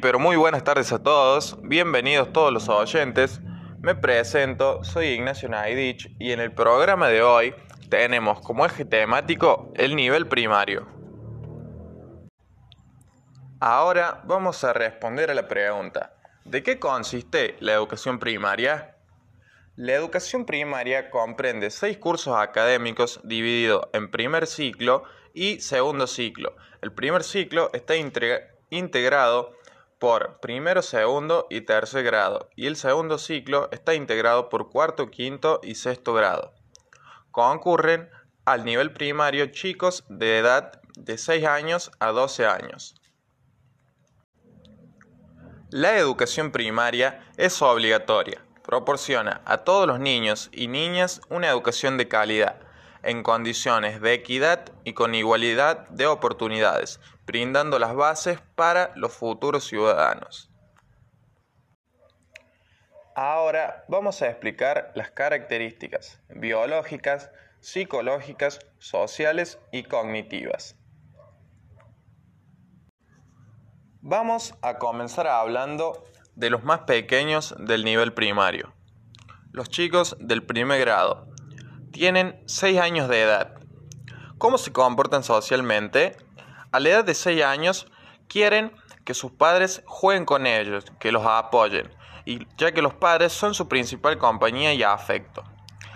Pero muy buenas tardes a todos. Bienvenidos todos los oyentes. Me presento, soy Ignacio Naidich y en el programa de hoy tenemos como eje temático el nivel primario. Ahora vamos a responder a la pregunta, ¿de qué consiste la educación primaria? La educación primaria comprende seis cursos académicos divididos en primer ciclo y segundo ciclo. El primer ciclo está integrado por primero, segundo y tercer grado, y el segundo ciclo está integrado por cuarto, quinto y sexto grado. Concurren al nivel primario chicos de edad de 6 años a 12 años. La educación primaria es obligatoria. Proporciona a todos los niños y niñas una educación de calidad en condiciones de equidad y con igualdad de oportunidades, brindando las bases para los futuros ciudadanos. Ahora vamos a explicar las características biológicas, psicológicas, sociales y cognitivas. Vamos a comenzar hablando de los más pequeños del nivel primario. Los chicos del primer grado, tienen 6 años de edad. ¿Cómo se comportan socialmente? A la edad de 6 años quieren que sus padres jueguen con ellos, que los apoyen, y ya que los padres son su principal compañía y afecto.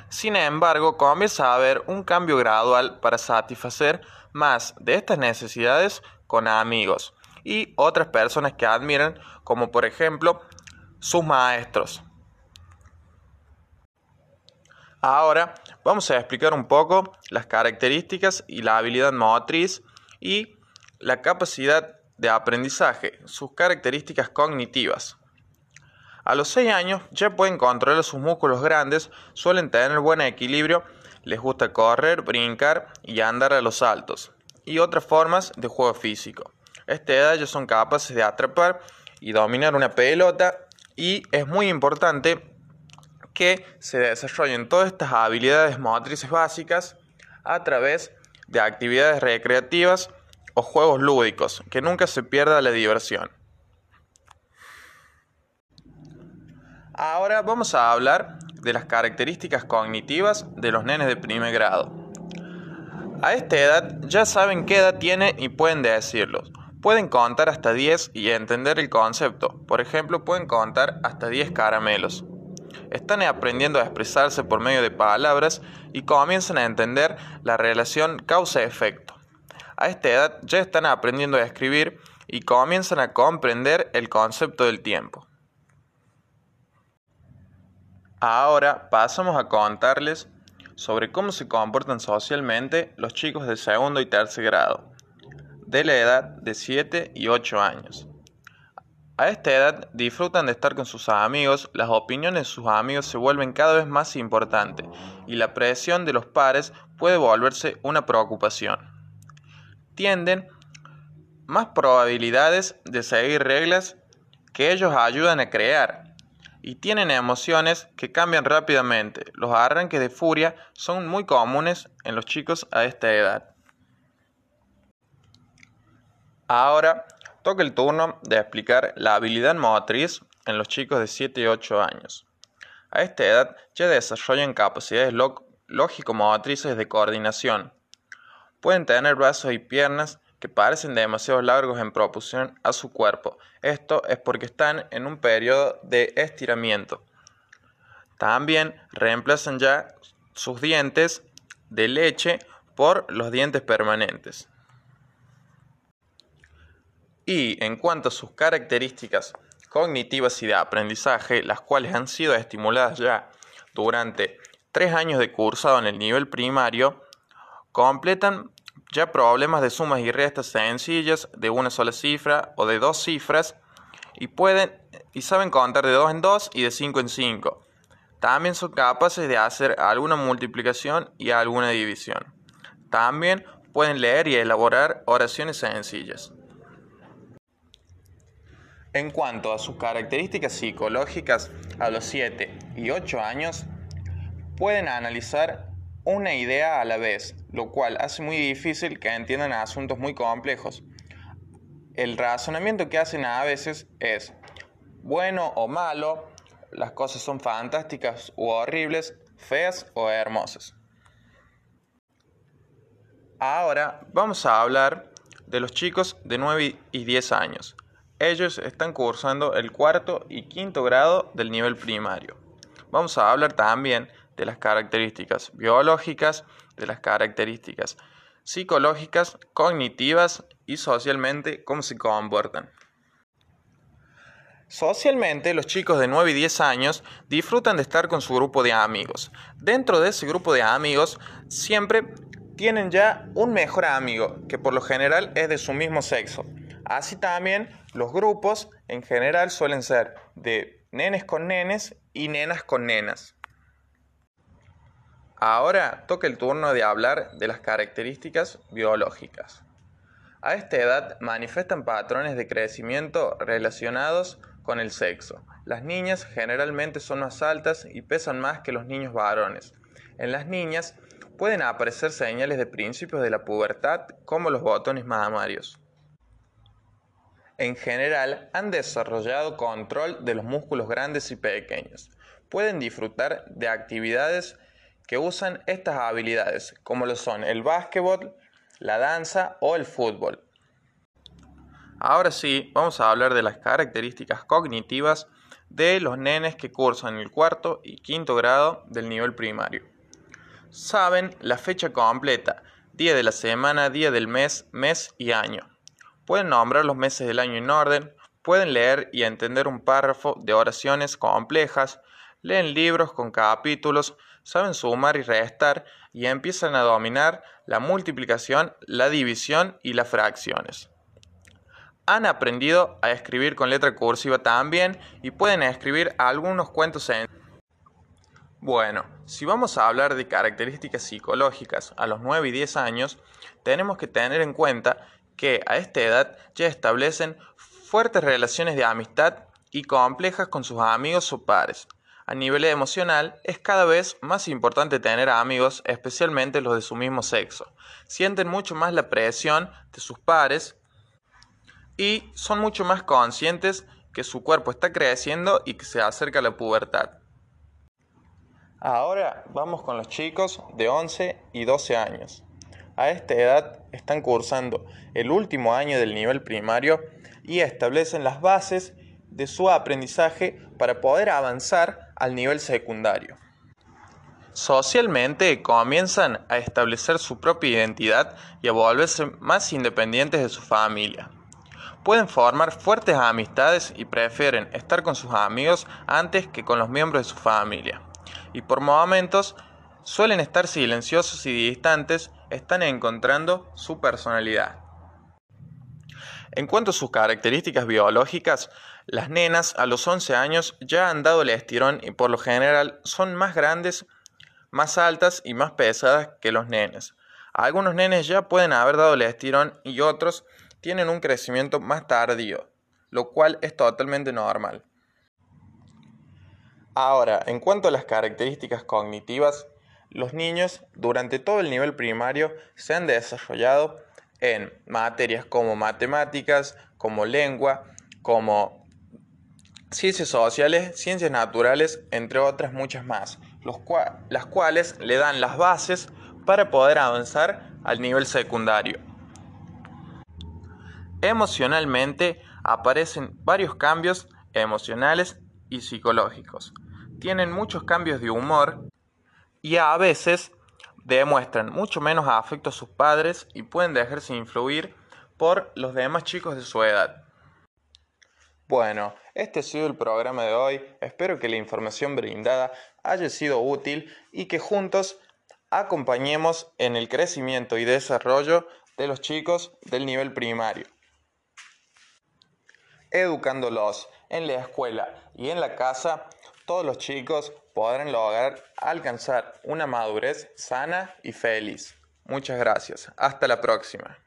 Sin embargo, comienza a haber un cambio gradual para satisfacer más de estas necesidades con amigos y otras personas que admiran, como por ejemplo sus maestros. Ahora vamos a explicar un poco las características y la habilidad motriz y la capacidad de aprendizaje, sus características cognitivas. A los 6 años ya pueden controlar sus músculos grandes, suelen tener buen equilibrio, les gusta correr, brincar y andar a los saltos, y otras formas de juego físico. A esta edad ya son capaces de atrapar y dominar una pelota y es muy importante que se desarrollen todas estas habilidades motrices básicas a través de actividades recreativas o juegos lúdicos, que nunca se pierda la diversión. Ahora vamos a hablar de las características cognitivas de los nenes de primer grado. A esta edad ya saben qué edad tienen y pueden decirlo. Pueden contar hasta 10 y entender el concepto. Por ejemplo, pueden contar hasta 10 caramelos están aprendiendo a expresarse por medio de palabras y comienzan a entender la relación causa-efecto. A esta edad ya están aprendiendo a escribir y comienzan a comprender el concepto del tiempo. Ahora pasamos a contarles sobre cómo se comportan socialmente los chicos de segundo y tercer grado, de la edad de 7 y 8 años. A esta edad disfrutan de estar con sus amigos, las opiniones de sus amigos se vuelven cada vez más importantes y la presión de los pares puede volverse una preocupación. Tienden más probabilidades de seguir reglas que ellos ayudan a crear y tienen emociones que cambian rápidamente. Los arranques de furia son muy comunes en los chicos a esta edad. Ahora Toca el turno de explicar la habilidad motriz en los chicos de 7 y 8 años. A esta edad ya desarrollan capacidades lógico-motrices de coordinación. Pueden tener brazos y piernas que parecen demasiado largos en proporción a su cuerpo. Esto es porque están en un periodo de estiramiento. También reemplazan ya sus dientes de leche por los dientes permanentes. Y en cuanto a sus características cognitivas y de aprendizaje, las cuales han sido estimuladas ya durante tres años de cursado en el nivel primario, completan ya problemas de sumas y restas sencillas de una sola cifra o de dos cifras y pueden y saben contar de dos en dos y de cinco en cinco. También son capaces de hacer alguna multiplicación y alguna división. También pueden leer y elaborar oraciones sencillas. En cuanto a sus características psicológicas, a los 7 y 8 años pueden analizar una idea a la vez, lo cual hace muy difícil que entiendan asuntos muy complejos. el razonamiento que hacen a veces es bueno o malo, las cosas son fantásticas u horribles, feas o hermosas. Ahora vamos a hablar de los chicos de 9 y 10 años. Ellos están cursando el cuarto y quinto grado del nivel primario. Vamos a hablar también de las características biológicas, de las características psicológicas, cognitivas y socialmente cómo se comportan. Socialmente, los chicos de 9 y 10 años disfrutan de estar con su grupo de amigos. Dentro de ese grupo de amigos siempre tienen ya un mejor amigo, que por lo general es de su mismo sexo. Así también los grupos en general suelen ser de nenes con nenes y nenas con nenas. Ahora toca el turno de hablar de las características biológicas. A esta edad manifiestan patrones de crecimiento relacionados con el sexo. Las niñas generalmente son más altas y pesan más que los niños varones. En las niñas pueden aparecer señales de principios de la pubertad como los botones mamarios. En general han desarrollado control de los músculos grandes y pequeños. Pueden disfrutar de actividades que usan estas habilidades, como lo son el básquetbol, la danza o el fútbol. Ahora sí, vamos a hablar de las características cognitivas de los nenes que cursan el cuarto y quinto grado del nivel primario. Saben la fecha completa, día de la semana, día del mes, mes y año. Pueden nombrar los meses del año en orden, pueden leer y entender un párrafo de oraciones complejas, leen libros con capítulos, saben sumar y restar y empiezan a dominar la multiplicación, la división y las fracciones. Han aprendido a escribir con letra cursiva también y pueden escribir algunos cuentos en... Bueno, si vamos a hablar de características psicológicas a los 9 y 10 años, tenemos que tener en cuenta que a esta edad ya establecen fuertes relaciones de amistad y complejas con sus amigos o pares. A nivel emocional, es cada vez más importante tener amigos, especialmente los de su mismo sexo. Sienten mucho más la presión de sus pares y son mucho más conscientes que su cuerpo está creciendo y que se acerca a la pubertad. Ahora vamos con los chicos de 11 y 12 años. A esta edad están cursando el último año del nivel primario y establecen las bases de su aprendizaje para poder avanzar al nivel secundario. Socialmente comienzan a establecer su propia identidad y a volverse más independientes de su familia pueden formar fuertes amistades y prefieren estar con sus amigos antes que con los miembros de su familia. Y por momentos suelen estar silenciosos y distantes, están encontrando su personalidad. En cuanto a sus características biológicas, las nenas a los 11 años ya han dado el estirón y por lo general son más grandes, más altas y más pesadas que los nenes. Algunos nenes ya pueden haber dado el estirón y otros tienen un crecimiento más tardío, lo cual es totalmente normal. Ahora, en cuanto a las características cognitivas, los niños durante todo el nivel primario se han desarrollado en materias como matemáticas, como lengua, como ciencias sociales, ciencias naturales, entre otras muchas más, las cuales le dan las bases para poder avanzar al nivel secundario. Emocionalmente aparecen varios cambios emocionales y psicológicos. Tienen muchos cambios de humor y a veces demuestran mucho menos afecto a sus padres y pueden dejarse influir por los demás chicos de su edad. Bueno, este ha sido el programa de hoy. Espero que la información brindada haya sido útil y que juntos acompañemos en el crecimiento y desarrollo de los chicos del nivel primario educándolos en la escuela y en la casa, todos los chicos podrán lograr alcanzar una madurez sana y feliz. Muchas gracias. Hasta la próxima.